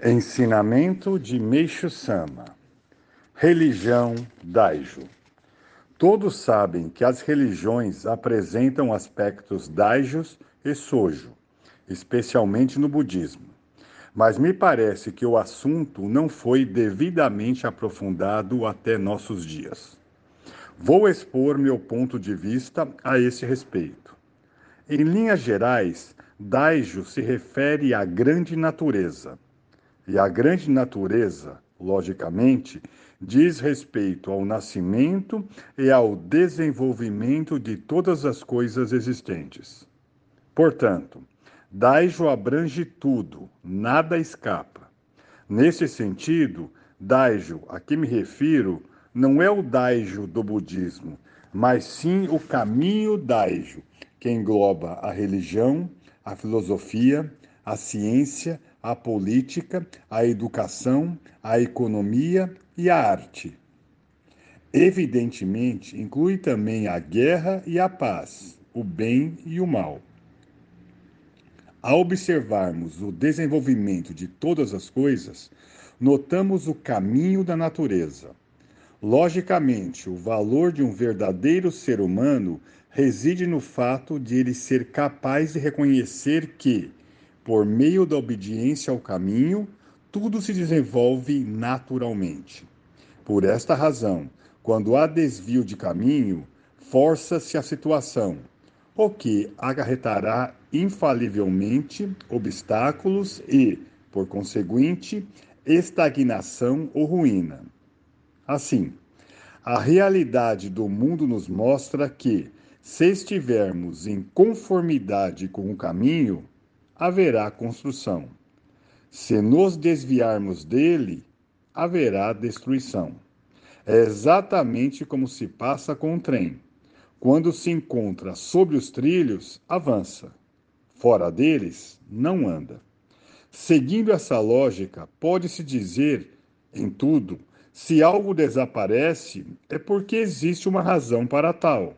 Ensinamento de Meixo Sama Religião Daijo Todos sabem que as religiões apresentam aspectos daijos e sojo, especialmente no budismo. Mas me parece que o assunto não foi devidamente aprofundado até nossos dias. Vou expor meu ponto de vista a esse respeito. Em linhas gerais, Daijo se refere à grande natureza e a grande natureza, logicamente, diz respeito ao nascimento e ao desenvolvimento de todas as coisas existentes. Portanto, Daijo abrange tudo, nada escapa. Nesse sentido, Daijo, a que me refiro, não é o Daijo do budismo, mas sim o caminho Daijo, que engloba a religião, a filosofia, a ciência, a política, a educação, a economia e a arte. Evidentemente, inclui também a guerra e a paz, o bem e o mal. Ao observarmos o desenvolvimento de todas as coisas, notamos o caminho da natureza. Logicamente, o valor de um verdadeiro ser humano reside no fato de ele ser capaz de reconhecer que, por meio da obediência ao caminho, tudo se desenvolve naturalmente. Por esta razão, quando há desvio de caminho, força-se a situação, o que acarretará infalivelmente obstáculos e, por conseguinte, estagnação ou ruína. Assim, a realidade do mundo nos mostra que, se estivermos em conformidade com o caminho, haverá construção. Se nos desviarmos dele, haverá destruição. É exatamente como se passa com um trem. Quando se encontra sobre os trilhos, avança. Fora deles, não anda. Seguindo essa lógica, pode-se dizer, em tudo, se algo desaparece, é porque existe uma razão para tal.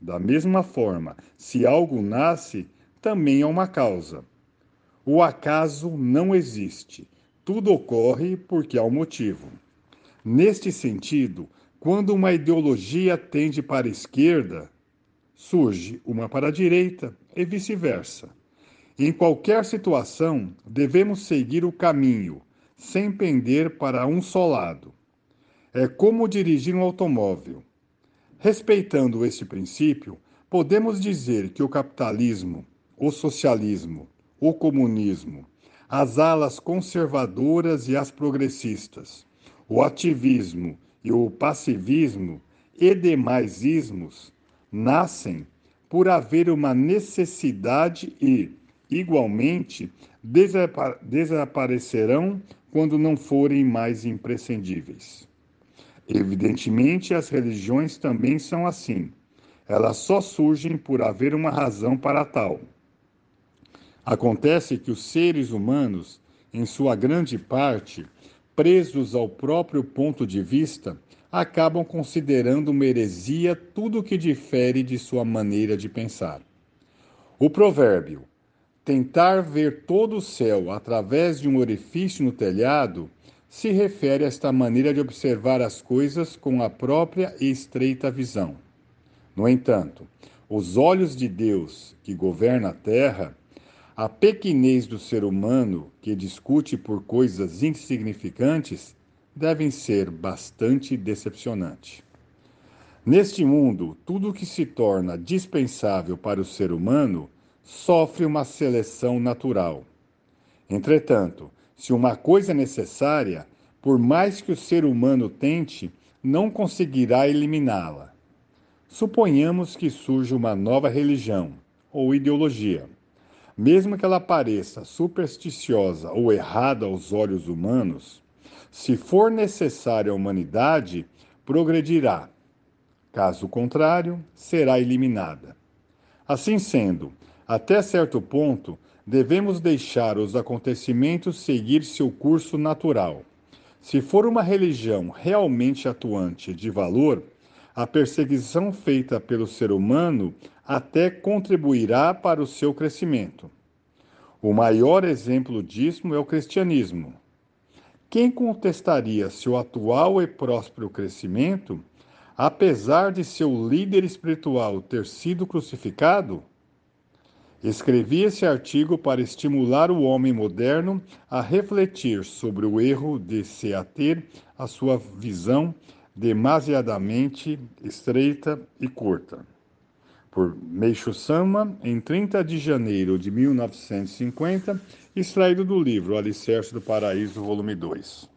Da mesma forma, se algo nasce, também há uma causa. O acaso não existe. Tudo ocorre porque há um motivo. Neste sentido, quando uma ideologia tende para a esquerda, surge uma para a direita e vice-versa. Em qualquer situação, devemos seguir o caminho, sem pender para um só lado. É como dirigir um automóvel. Respeitando este princípio, podemos dizer que o capitalismo, o socialismo, o comunismo, as alas conservadoras e as progressistas, o ativismo e o passivismo e demais ismos nascem por haver uma necessidade e, igualmente, desaparecerão quando não forem mais imprescindíveis. Evidentemente, as religiões também são assim. Elas só surgem por haver uma razão para tal. Acontece que os seres humanos, em sua grande parte, presos ao próprio ponto de vista, acabam considerando uma heresia tudo o que difere de sua maneira de pensar. O provérbio tentar ver todo o céu através de um orifício no telhado se refere a esta maneira de observar as coisas com a própria e estreita visão. No entanto, os olhos de Deus, que governa a terra, a pequenez do ser humano, que discute por coisas insignificantes, devem ser bastante decepcionantes. Neste mundo, tudo que se torna dispensável para o ser humano sofre uma seleção natural. Entretanto, se uma coisa é necessária, por mais que o ser humano tente, não conseguirá eliminá-la. Suponhamos que surja uma nova religião ou ideologia mesmo que ela pareça supersticiosa ou errada aos olhos humanos, se for necessária à humanidade, progredirá. Caso contrário, será eliminada. Assim sendo, até certo ponto, devemos deixar os acontecimentos seguir seu curso natural. Se for uma religião realmente atuante de valor, a perseguição feita pelo ser humano até contribuirá para o seu crescimento. O maior exemplo disso é o cristianismo, Quem contestaria seu atual e próspero crescimento, apesar de seu líder espiritual ter sido crucificado? Escrevi esse artigo para estimular o homem moderno a refletir sobre o erro de se ater à sua visão demasiadamente estreita e curta. Por Meishu Sama, em 30 de janeiro de 1950, extraído do livro Alicerce do Paraíso, volume 2.